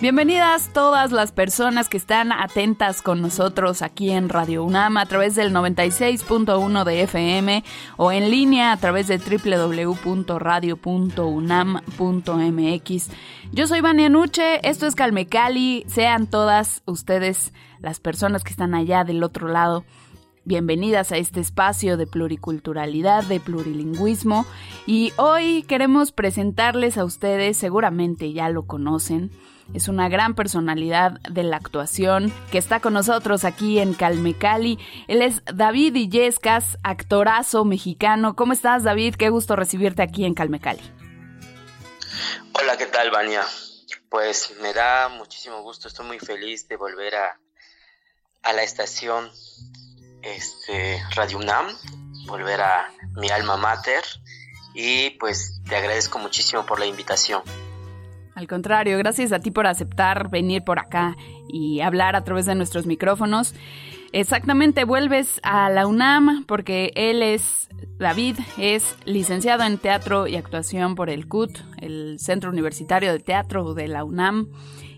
Bienvenidas todas las personas que están atentas con nosotros aquí en Radio UNAM a través del 96.1 de FM o en línea a través de www.radio.unam.mx. Yo soy Vania Nuche, esto es Calmecali, sean todas ustedes las personas que están allá del otro lado. Bienvenidas a este espacio de pluriculturalidad, de plurilingüismo y hoy queremos presentarles a ustedes, seguramente ya lo conocen, es una gran personalidad de la actuación que está con nosotros aquí en Calmecali. Él es David Illescas, actorazo mexicano. ¿Cómo estás, David? Qué gusto recibirte aquí en Calmecali. Hola, ¿qué tal, Vania? Pues me da muchísimo gusto, estoy muy feliz de volver a, a la estación este, Radio UNAM, volver a mi alma mater y pues te agradezco muchísimo por la invitación. Al contrario, gracias a ti por aceptar venir por acá y hablar a través de nuestros micrófonos. Exactamente, vuelves a la UNAM porque él es, David, es licenciado en teatro y actuación por el CUT, el Centro Universitario de Teatro de la UNAM,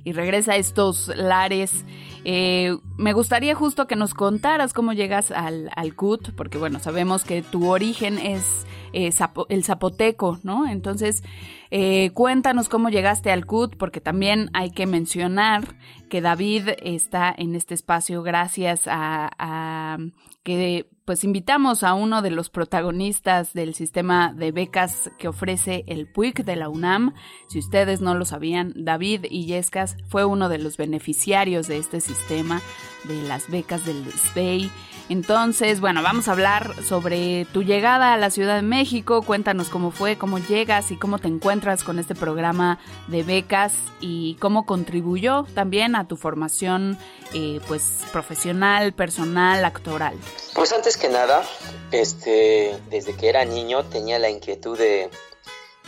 y regresa a estos lares. Eh, me gustaría justo que nos contaras cómo llegas al, al CUT, porque bueno, sabemos que tu origen es eh, el zapoteco, ¿no? Entonces, eh, cuéntanos cómo llegaste al CUT, porque también hay que mencionar que David está en este espacio gracias a, a que pues invitamos a uno de los protagonistas del sistema de becas que ofrece el PUIC de la UNAM. Si ustedes no lo sabían, David Illescas fue uno de los beneficiarios de este sistema de las becas del SBEI. Entonces, bueno, vamos a hablar sobre tu llegada a la Ciudad de México. Cuéntanos cómo fue, cómo llegas y cómo te encuentras con este programa de becas y cómo contribuyó también a tu formación eh, pues profesional, personal, actoral. Pues antes que nada, este, desde que era niño tenía la inquietud de,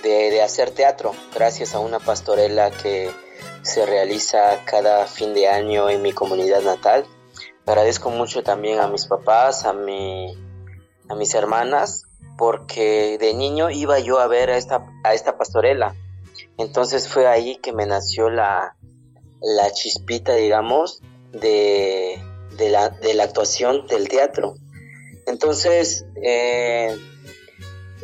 de hacer teatro, gracias a una pastorela que se realiza cada fin de año en mi comunidad natal. Agradezco mucho también a mis papás, a, mi, a mis hermanas, porque de niño iba yo a ver a esta, a esta pastorela. Entonces fue ahí que me nació la, la chispita, digamos, de, de, la, de la actuación del teatro. Entonces, eh,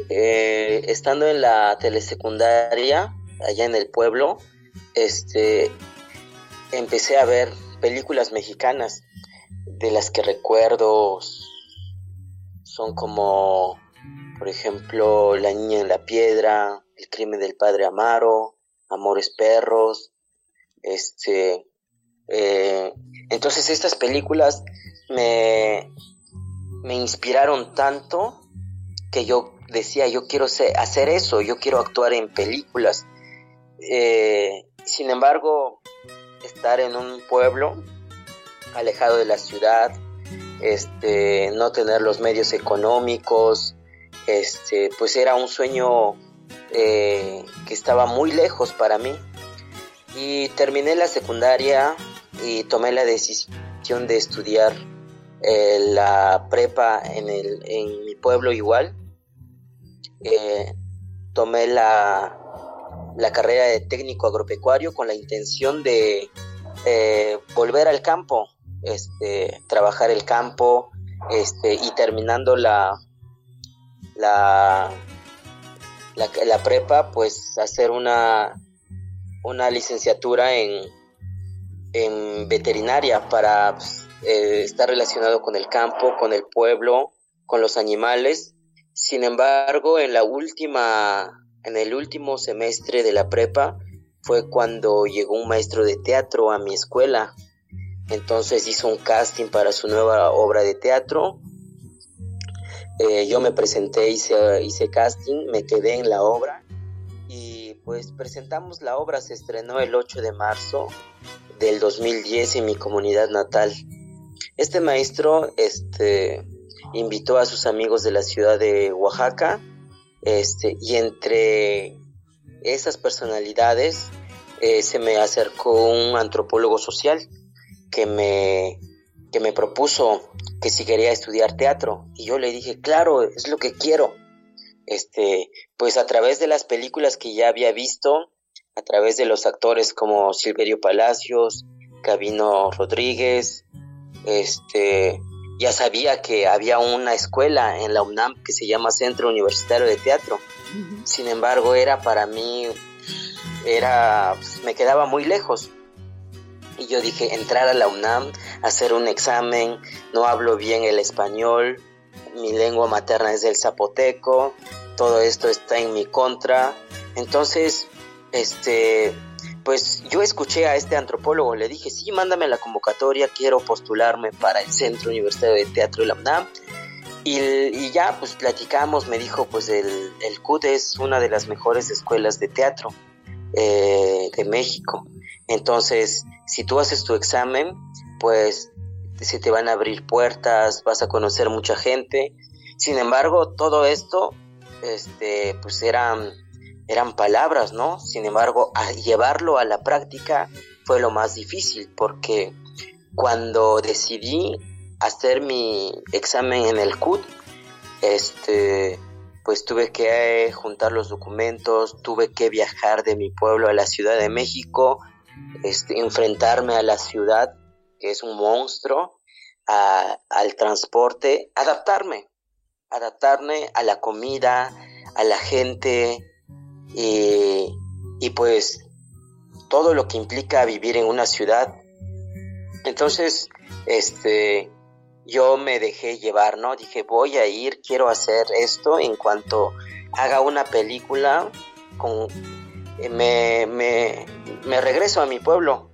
eh, estando en la telesecundaria, allá en el pueblo, este, empecé a ver películas mexicanas de las que recuerdo son como, por ejemplo, La niña en la piedra, El crimen del padre Amaro, Amores perros, este, eh, entonces estas películas me, me inspiraron tanto que yo decía, yo quiero hacer eso, yo quiero actuar en películas. Eh, sin embargo, estar en un pueblo alejado de la ciudad, este, no tener los medios económicos, este, pues era un sueño eh, que estaba muy lejos para mí. Y terminé la secundaria y tomé la decisión de estudiar eh, la prepa en, el, en mi pueblo igual. Eh, tomé la, la carrera de técnico agropecuario con la intención de eh, volver al campo, este, trabajar el campo, este, y terminando la, la, la, prepa, pues hacer una, una licenciatura en, en veterinaria para pues, eh, estar relacionado con el campo, con el pueblo, con los animales. Sin embargo, en la última en el último semestre de la prepa fue cuando llegó un maestro de teatro a mi escuela entonces hizo un casting para su nueva obra de teatro. Eh, yo me presenté, hice, hice casting, me quedé en la obra y pues presentamos la obra, se estrenó el 8 de marzo del 2010 en mi comunidad natal. Este maestro este, invitó a sus amigos de la ciudad de Oaxaca este, y entre esas personalidades eh, se me acercó un antropólogo social que me, que me propuso que si quería estudiar teatro y yo le dije, claro, es lo que quiero. Este, pues a través de las películas que ya había visto, a través de los actores como Silverio Palacios, Gabino Rodríguez, este, ya sabía que había una escuela en la UNAM que se llama Centro Universitario de Teatro. Sin embargo, era para mí, era, pues, me quedaba muy lejos. Y yo dije, entrar a la UNAM, hacer un examen, no hablo bien el español, mi lengua materna es el zapoteco, todo esto está en mi contra. Entonces, este, pues yo escuché a este antropólogo, le dije, sí, mándame la convocatoria, quiero postularme para el Centro Universitario de Teatro de la UNAM. Y, ya, pues platicamos, me dijo, pues el, el CUT es una de las mejores escuelas de teatro eh, de México. Entonces, si tú haces tu examen, pues se te van a abrir puertas, vas a conocer mucha gente. Sin embargo, todo esto, este, pues eran eran palabras, ¿no? Sin embargo, llevarlo a la práctica fue lo más difícil porque cuando decidí hacer mi examen en el CUT, este, pues tuve que juntar los documentos, tuve que viajar de mi pueblo a la Ciudad de México, este, enfrentarme a la ciudad, que es un monstruo, al transporte, adaptarme, adaptarme a la comida, a la gente, y, y pues todo lo que implica vivir en una ciudad. Entonces, este, yo me dejé llevar, ¿no? Dije, voy a ir, quiero hacer esto en cuanto haga una película, con, eh, me, me, me regreso a mi pueblo.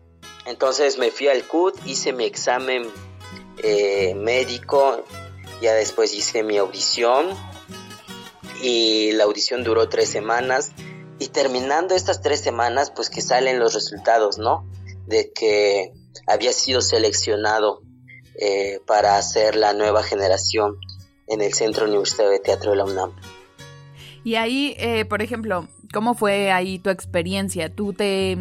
Entonces me fui al CUT, hice mi examen eh, médico, ya después hice mi audición y la audición duró tres semanas y terminando estas tres semanas pues que salen los resultados, ¿no? De que había sido seleccionado eh, para hacer la nueva generación en el Centro Universitario de Teatro de la UNAM. Y ahí, eh, por ejemplo, ¿cómo fue ahí tu experiencia? ¿Tú te,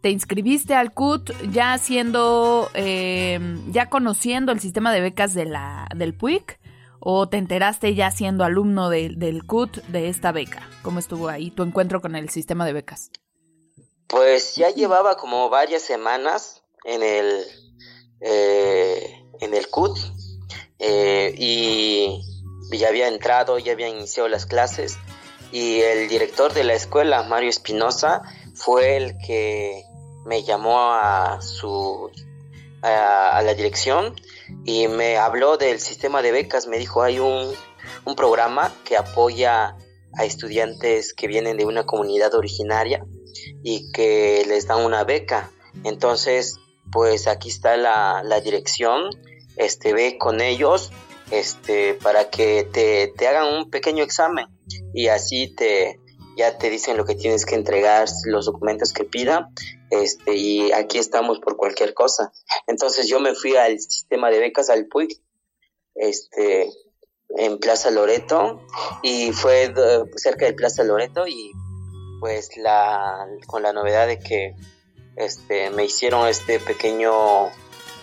te inscribiste al CUT ya siendo, eh, ya conociendo el sistema de becas de la, del PUIC? ¿O te enteraste ya siendo alumno del CUT de esta beca? ¿Cómo estuvo ahí tu encuentro con el sistema de becas? Pues ya llevaba como varias semanas en el, eh, en el CUT eh, y ya había entrado, ya había iniciado las clases y el director de la escuela, Mario Espinosa, fue el que me llamó a su a la dirección y me habló del sistema de becas, me dijo hay un, un programa que apoya a estudiantes que vienen de una comunidad originaria y que les dan una beca. Entonces, pues aquí está la, la dirección, este, ve con ellos, este, para que te, te hagan un pequeño examen y así te, ya te dicen lo que tienes que entregar, los documentos que pida, este, y aquí estamos por cualquier cosa. Entonces yo me fui al sistema de becas, al PUIC, este, en Plaza Loreto, y fue cerca de Plaza Loreto, y pues la, con la novedad de que este, me hicieron este pequeño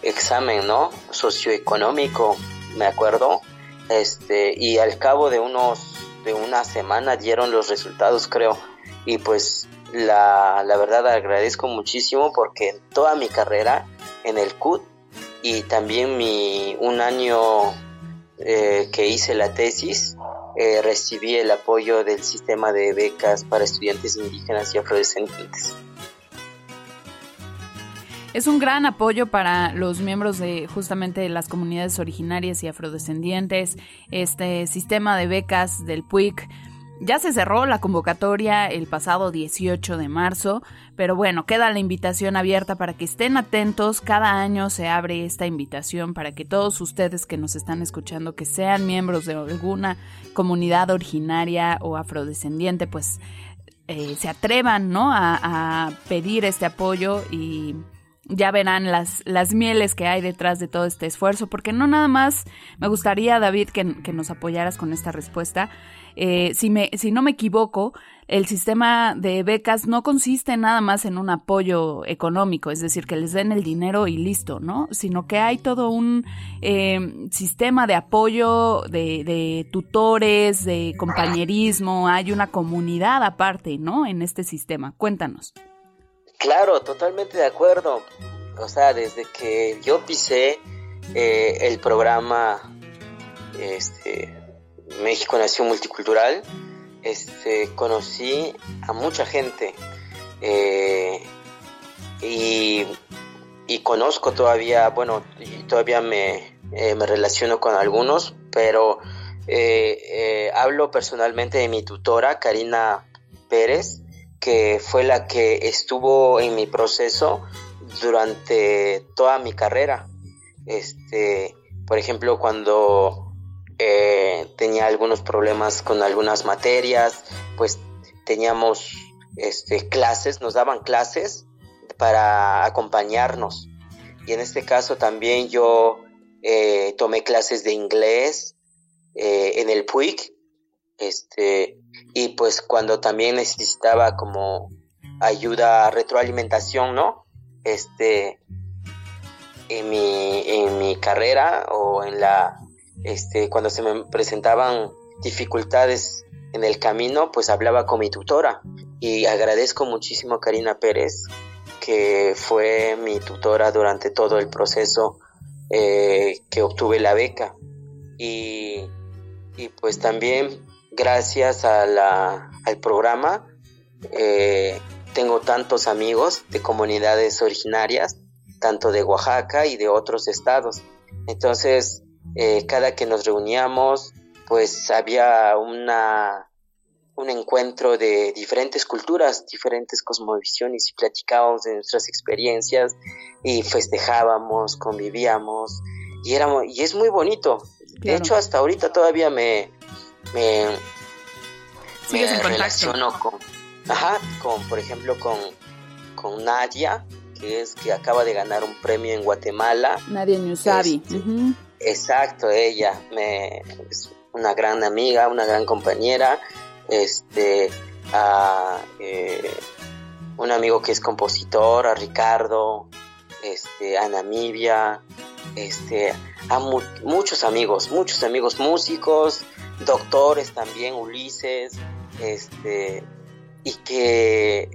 examen, ¿no? Socioeconómico, me acuerdo, este, y al cabo de unos de una semana dieron los resultados, creo. Y pues la, la verdad agradezco muchísimo porque en toda mi carrera en el CUT y también mi un año eh, que hice la tesis eh, recibí el apoyo del sistema de becas para estudiantes indígenas y afrodescendientes. Es un gran apoyo para los miembros de justamente las comunidades originarias y afrodescendientes, este sistema de becas del PUIC. ya se cerró la convocatoria el pasado 18 de marzo, pero bueno, queda la invitación abierta para que estén atentos. Cada año se abre esta invitación para que todos ustedes que nos están escuchando, que sean miembros de alguna comunidad originaria o afrodescendiente, pues eh, se atrevan ¿no? a, pedir este apoyo y ya verán las, las mieles que hay detrás de todo este esfuerzo, porque no nada más me gustaría, David, que, que nos apoyaras con esta respuesta. Eh, si, me, si no me equivoco, el sistema de becas no consiste nada más en un apoyo económico, es decir, que les den el dinero y listo, ¿no? Sino que hay todo un eh, sistema de apoyo de, de, tutores, de compañerismo, hay una comunidad aparte, ¿no? En este sistema. Cuéntanos. Claro, totalmente de acuerdo. O sea, desde que yo pisé eh, el programa este, México Nación Multicultural, este, conocí a mucha gente eh, y, conozco todavía, bueno, todavía me, eh, me relaciono con algunos, pero hablo personalmente de mi tutora, Karina Pérez, que fue la que estuvo en mi proceso durante toda mi carrera. Este, por ejemplo, cuando eh, tenía algunos problemas con algunas materias, pues teníamos este, clases, nos daban clases para acompañarnos. Y en este caso también yo eh, tomé clases de inglés eh, en el PUIC, este, y pues cuando también necesitaba como ayuda, retroalimentación, ¿no? Este, en mi, en mi carrera o en la este, cuando se me presentaban dificultades en el camino, pues hablaba con mi tutora. Y agradezco muchísimo a Karina Pérez, que fue mi tutora durante todo el proceso eh, que obtuve la beca. Y, pues también gracias a la, al programa eh, tengo tantos amigos de comunidades originarias, tanto de Oaxaca y de otros estados. Entonces, eh, cada que nos reuníamos, pues había una, un encuentro de diferentes culturas, diferentes cosmovisiones y platicábamos de nuestras experiencias y festejábamos, convivíamos y, éramos, y es muy bonito. De hecho, hasta ahorita todavía me, me, relaciono con, ajá, con, por ejemplo, con, con Nadia, que es que acaba de ganar un premio en Guatemala. Nadia Newsabi. Este, Exacto, ella me, es una gran amiga, una gran compañera, este, a, eh, un amigo que es compositor, a Ricardo, este, a Namibia, este, a muchos amigos, muchos amigos músicos, doctores también, Ulises, este, y que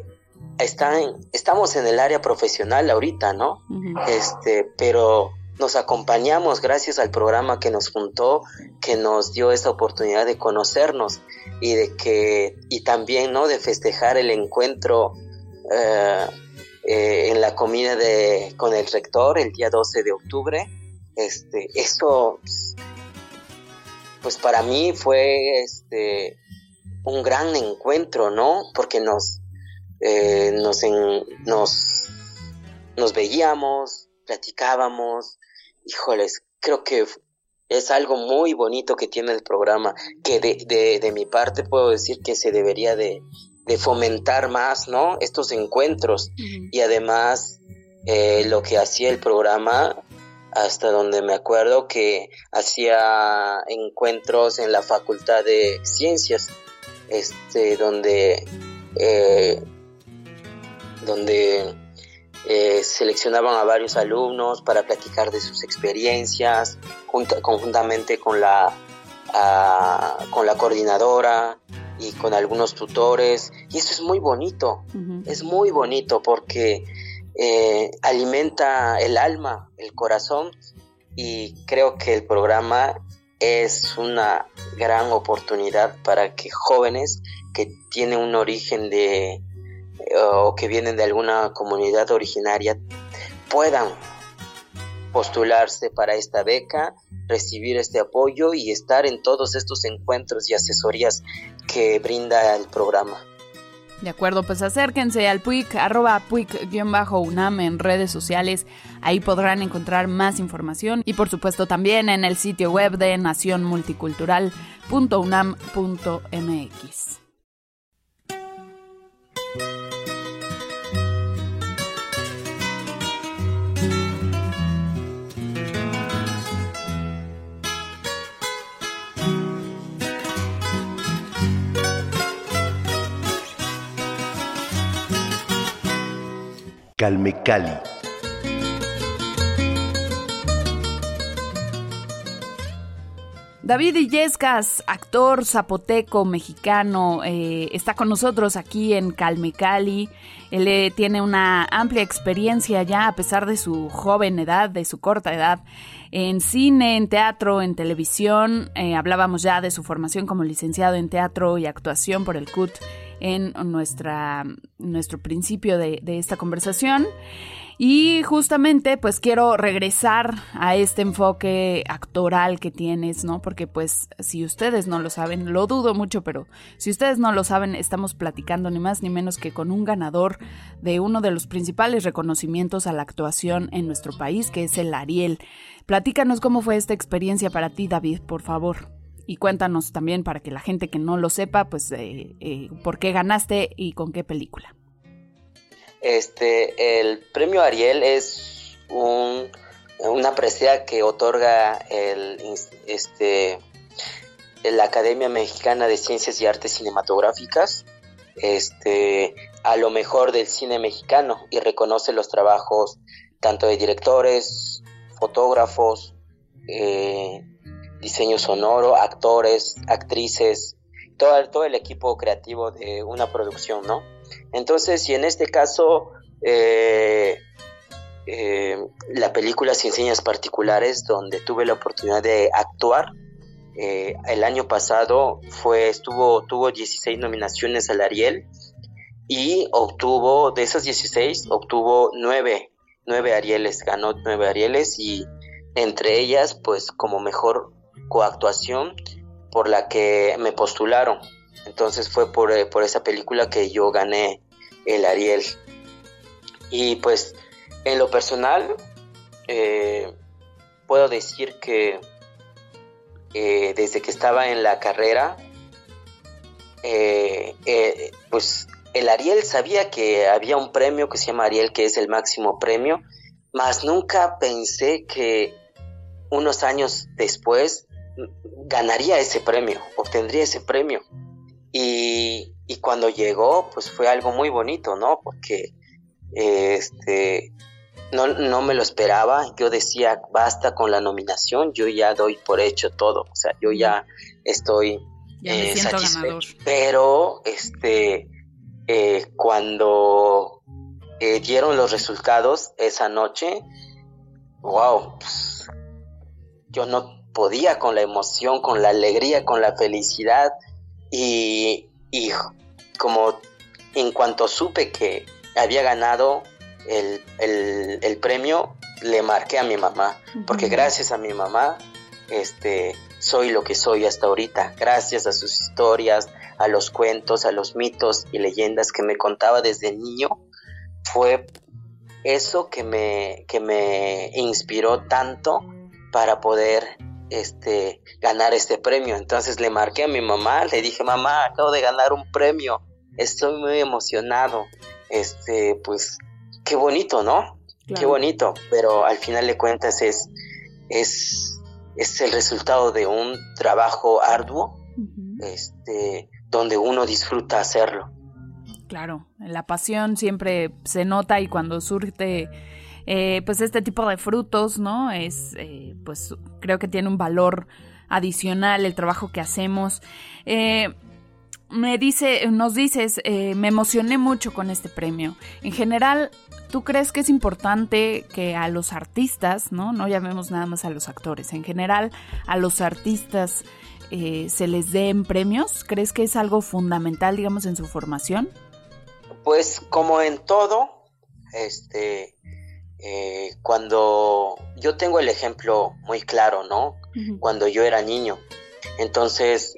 están, estamos en el área profesional ahorita, ¿no? Este, pero nos acompañamos gracias al programa que nos juntó, que nos dio esta oportunidad de conocernos y de que y también no de festejar el encuentro eh, eh, en la comida de con el rector el día 12 de octubre. Este, eso pues para mí fue este un gran encuentro, ¿no? Porque nos eh, nos, nos nos veíamos, platicábamos, híjoles, creo que es algo muy bonito que tiene el programa, que de, de, de mi parte puedo decir que se debería de, de fomentar más, ¿no? Estos encuentros y además eh, lo que hacía el programa, hasta donde me acuerdo que hacía encuentros en la Facultad de Ciencias, este, donde, eh, donde eh, seleccionaban a varios alumnos para platicar de sus experiencias, conjuntamente con la, con la coordinadora y con algunos tutores. Y eso es muy bonito, es muy bonito porque eh, alimenta el alma, el corazón y creo que el programa es una gran oportunidad para que jóvenes que tienen un origen de, o que vienen de alguna comunidad originaria puedan postularse para esta beca, recibir este apoyo y estar en todos estos encuentros y asesorías que brinda el programa. De acuerdo, pues acérquense al PUIC, arroba PUIC-UNAM en redes sociales. Ahí podrán encontrar más información y por supuesto también en el sitio web de nacionmulticultural.unam.mx. Calme Cali. David Illescas, actor zapoteco mexicano, eh, está con nosotros aquí en Calme Cali. Él eh, tiene una amplia experiencia ya, a pesar de su joven edad, de su corta edad, en cine, en teatro, en televisión. Eh, hablábamos ya de su formación como licenciado en teatro y actuación por el CUT en nuestra, nuestro principio de, de esta conversación. Y justamente pues quiero regresar a este enfoque actoral que tienes, ¿no? Porque pues si ustedes no lo saben, lo dudo mucho, pero si ustedes no lo saben, estamos platicando ni más ni menos que con un ganador de uno de los principales reconocimientos a la actuación en nuestro país, que es el Ariel. Platícanos cómo fue esta experiencia para ti, David, por favor. Y cuéntanos también para que la gente que no lo sepa, pues, eh, eh, por qué ganaste y con qué película. Este, el premio Ariel es un, una presea que otorga el, este, la Academia Mexicana de Ciencias y Artes Cinematográficas este, a lo mejor del cine mexicano y reconoce los trabajos tanto de directores, fotógrafos, eh, diseño sonoro, actores, actrices, todo, todo el equipo creativo de una producción, ¿no? Entonces, y en este caso, eh, eh, la película Sin Señas Particulares, donde tuve la oportunidad de actuar, eh, el año pasado fue, estuvo, tuvo 16 nominaciones al Ariel y obtuvo, de esas 16, obtuvo 9, 9 Arieles, ganó 9 Arieles y entre ellas, pues como mejor coactuación por la que me postularon. Entonces fue por, eh, por esa película que yo gané el Ariel. Y pues en lo personal, eh, puedo decir que eh, desde que estaba en la carrera, pues el Ariel sabía que había un premio que se llama Ariel, que es el máximo premio, mas nunca pensé que unos años después ganaría ese premio, obtendría ese premio. Y, cuando llegó, pues fue algo muy bonito, ¿no? Porque este, no, no, me lo esperaba. Yo decía, basta con la nominación, yo ya doy por hecho todo. O sea, yo ya estoy eh, satisfecho. Pero este, eh, cuando eh, dieron los resultados esa noche, wow, pues, yo no podía con la emoción, con la alegría, con la felicidad. Y, como en cuanto supe que había ganado el, premio, le marqué a mi mamá, porque gracias a mi mamá, este, soy lo que soy hasta ahorita, gracias a sus historias, a los cuentos, a los mitos y leyendas que me contaba desde niño, fue eso que me, que me inspiró tanto para poder este, ganar este premio. Entonces le marqué a mi mamá, le dije, mamá, acabo de ganar un premio, estoy muy emocionado. Este, pues, qué bonito, ¿no? Qué bonito, pero al final de cuentas es, es, es el resultado de un trabajo arduo, este, donde uno disfruta hacerlo. Claro, la pasión siempre se nota y cuando surge eh, pues este tipo de frutos, ¿no? Es, eh, pues creo que tiene un valor adicional el trabajo que hacemos. Eh, me dice, nos dices, me emocioné mucho con este premio. En general, ¿tú crees que es importante que a los artistas, no, no llamemos nada más a los actores, en general a los artistas se les den premios? ¿Crees que es algo fundamental, digamos, en su formación? Pues como en todo, este, eh, cuando yo tengo el ejemplo muy claro, ¿no? Cuando yo era niño. Entonces,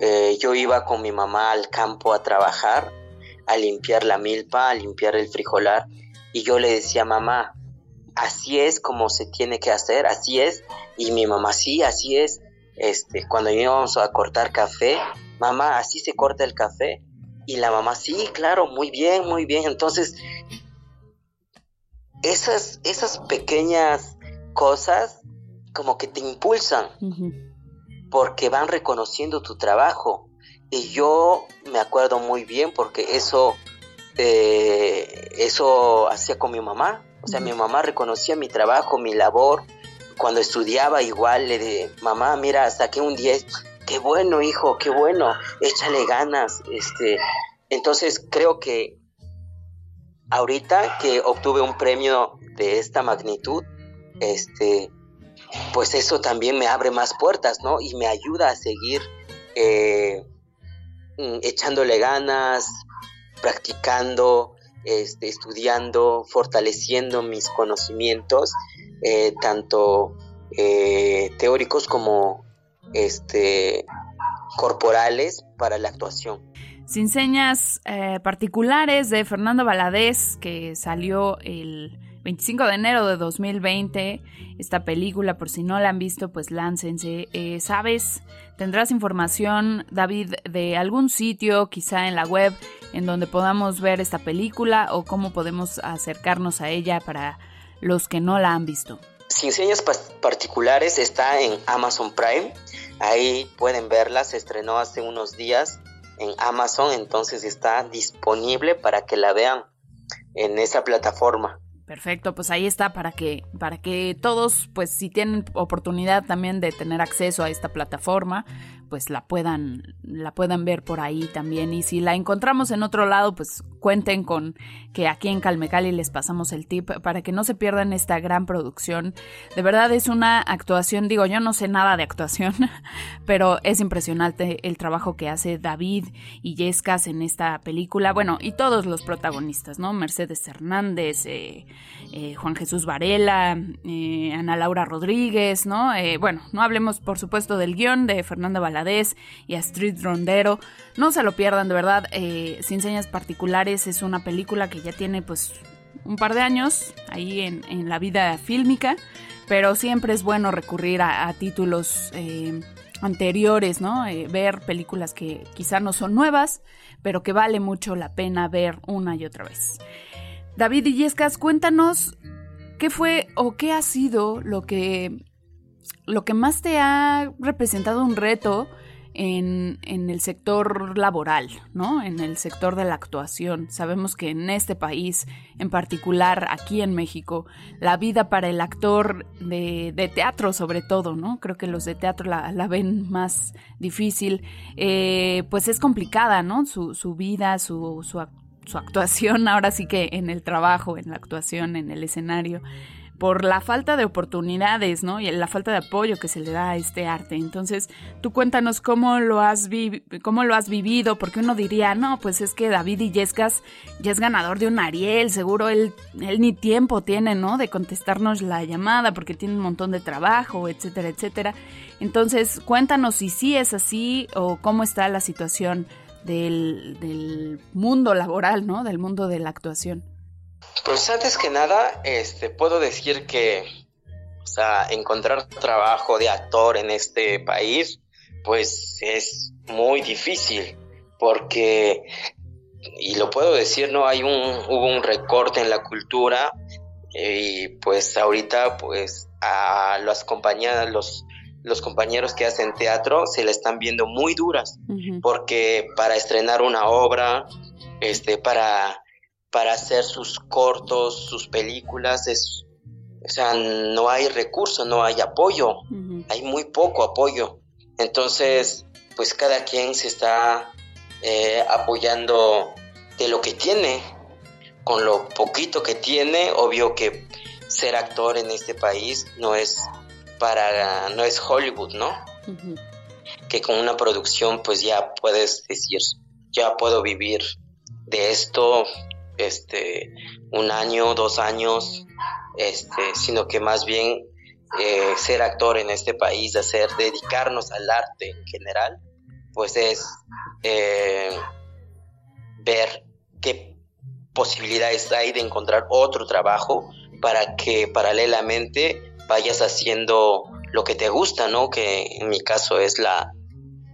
eh, yo iba con mi mamá al campo a trabajar, a limpiar la milpa, a limpiar el frijolar, y yo le decía, mamá, así es como se tiene que hacer, así es, y mi mamá, sí, así es, este, cuando íbamos a cortar café, mamá, así se corta el café, y la mamá, sí, claro, muy bien, muy bien, entonces, esas, esas pequeñas cosas como que te impulsan porque van reconociendo tu trabajo. Y yo me acuerdo muy bien porque eso, eh, eso hacía con mi mamá. O sea, mi mamá reconocía mi trabajo, mi labor. Cuando estudiaba igual le dije, mamá, mira, saqué un 10. Qué bueno, hijo, qué bueno. Échale ganas. Este, entonces creo que ahorita que obtuve un premio de esta magnitud, este, pues eso también me abre más puertas, ¿no? Y me ayuda a seguir eh, mm, echándole ganas, practicando, este, estudiando, fortaleciendo mis conocimientos, eh, tanto eh, teóricos como este, corporales para la actuación. Sin señas particulares de Fernando Valadez, que salió el 25 de enero de 2020. Esta película, por si no la han visto, pues láncense. Eh, ¿Sabes? ¿Tendrás información, David, de algún sitio, quizá en la web, en donde podamos ver esta película o cómo podemos acercarnos a ella para los que no la han visto? Sin señas particulares está en Amazon Prime. Ahí pueden verla. Se estrenó hace unos días en Amazon, entonces está disponible para que la vean en esa plataforma. Perfecto, pues ahí está para que para que todos, pues si tienen oportunidad también de tener acceso a esta plataforma, pues la puedan la puedan ver por ahí también y si la encontramos en otro lado, pues cuenten con que aquí en Calmecali les pasamos el tip para que no se pierdan esta gran producción. De verdad es una actuación, digo, yo no sé nada de actuación, pero es impresionante el trabajo que hace David y Yescas en esta película. Bueno, y todos los protagonistas, ¿no? Mercedes Hernández, eh, eh, Juan Jesús Varela, eh, Ana Laura Rodríguez, ¿no? bueno, no hablemos por supuesto del guion de Fernanda Valadez y Astrid Rondero. No se lo pierdan, de verdad, sin señas particulares es una película que ya tiene pues un par de años ahí en, la vida fílmica, pero siempre es bueno recurrir a, títulos eh, anteriores, ¿no? Eh, ver películas que quizá no son nuevas, pero que vale mucho la pena ver una y otra vez. David Illescas, cuéntanos qué fue o qué ha sido lo que, lo que más te ha representado un reto en, el sector laboral, ¿no? En el sector de la actuación. Sabemos que en este país, en particular aquí en México, la vida para el actor de, teatro sobre todo, ¿no? Creo que los de teatro la, ven más difícil, eh, pues es complicada, ¿no? Su, su vida, su, su, su actuación, ahora sí que en el trabajo, en la actuación, en el escenario por la falta de oportunidades, ¿no? Y la falta de apoyo que se le da a este arte. Entonces, tú cuéntanos cómo lo has, cómo lo has vivido, porque uno diría, no, pues es que David Illescas ya es ganador de un Ariel, seguro él, él ni tiempo tiene, ¿no? De contestarnos la llamada porque tiene un montón de trabajo, etcétera, etcétera. Entonces, cuéntanos si sí es así o cómo está la situación del, del mundo laboral, ¿no? Del mundo de la actuación. Pues antes que nada, este, puedo decir que, o sea, encontrar trabajo de actor en este país, pues es muy difícil, porque, y lo puedo decir, no hay un, hubo un recorte en la cultura, y pues ahorita, pues a las compañías, los, los compañeros que hacen teatro se le están viendo muy duras, porque para estrenar una obra, este, para para hacer sus cortos, sus películas, es, o sea, no hay recursos, no hay apoyo, hay muy poco apoyo. Entonces, pues cada quien se está eh, apoyando de lo que tiene, con lo poquito que tiene, obvio que ser actor en este país no es para, no es Hollywood, ¿no? Que con una producción pues ya puedes decir, ya puedo vivir de esto, este, un año, dos años, este, sino que más bien eh, ser actor en este país, hacer, dedicarnos al arte en general, pues es eh, ver qué posibilidades hay de encontrar otro trabajo para que paralelamente vayas haciendo lo que te gusta, ¿no? Que en mi caso es la,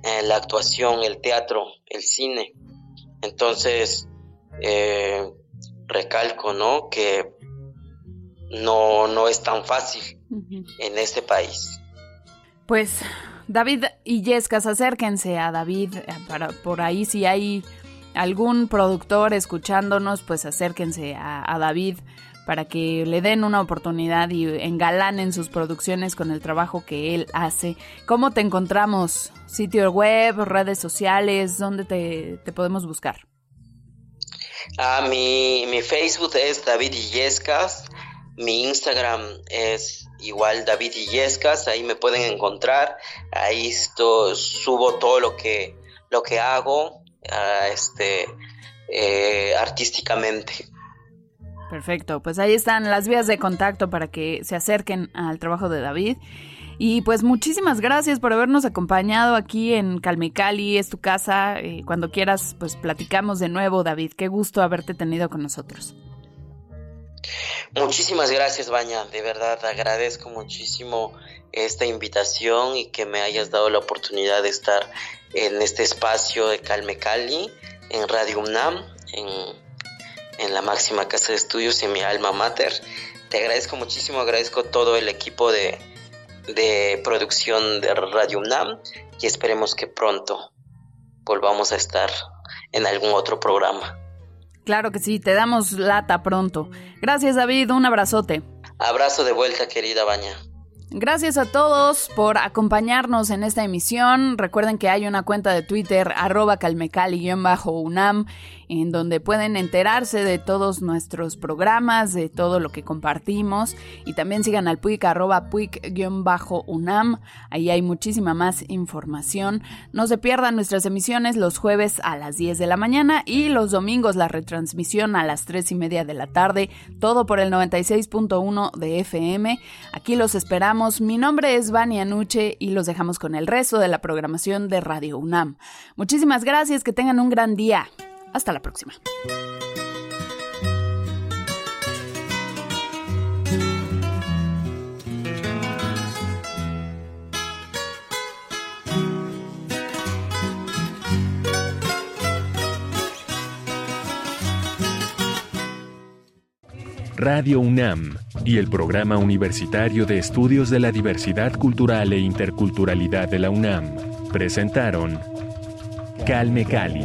eh, la actuación, el teatro, el cine. Entonces, eh, recalco, ¿no? Que no, no es tan fácil en este país. Pues David y Yescas, acérquense a David, eh, para, por ahí si hay algún productor escuchándonos, pues acérquense a, David para que le den una oportunidad y engalanen sus producciones con el trabajo que él hace. ¿Cómo te encontramos? ¿Sitio web, redes sociales? ¿Dónde te, podemos buscar? Ah, mi, mi Facebook es David Illescas, mi Instagram es igual David Illescas, ahí me pueden encontrar, ahí subo todo lo que, lo que hago, este, eh, artísticamente. Perfecto, pues ahí están las vías de contacto para que se acerquen al trabajo de David. Y pues muchísimas gracias por habernos acompañado aquí en Calmecali, es tu casa. Eh, cuando quieras, pues platicamos de nuevo, David. Qué gusto haberte tenido con nosotros. Muchísimas gracias, Baña. De verdad, agradezco muchísimo esta invitación y que me hayas dado la oportunidad de estar en este espacio de Calme Cali, en Radio UNAM, en, en la máxima casa de estudios, en mi alma mater. Te agradezco muchísimo, agradezco todo el equipo de, de producción de Radio UNAM y esperemos que pronto volvamos a estar en algún otro programa. Claro que sí, te damos lata pronto. Gracias David, un abrazote. Abrazo de vuelta, querida Baña. Gracias a todos por acompañarnos en esta emisión. Recuerden que hay una cuenta de Twitter, arroba calmecali-unam, en donde pueden enterarse de todos nuestros programas, de todo lo que compartimos. Y también sigan al PUIC, arroba PUIC-unam. Ahí hay muchísima más información. No se pierdan nuestras emisiones los jueves a las 10 de la mañana y los domingos la retransmisión a las 3 y media de la tarde. Todo por el 96.1 de FM. Aquí los esperamos mi nombre es Vania Nuche y los dejamos con el resto de la programación de Radio UNAM. Muchísimas gracias, que tengan un gran día. Hasta la próxima. Radio UNAM y el Programa Universitario de Estudios de la Diversidad Cultural e Interculturalidad de la UNAM presentaron Calme Cali,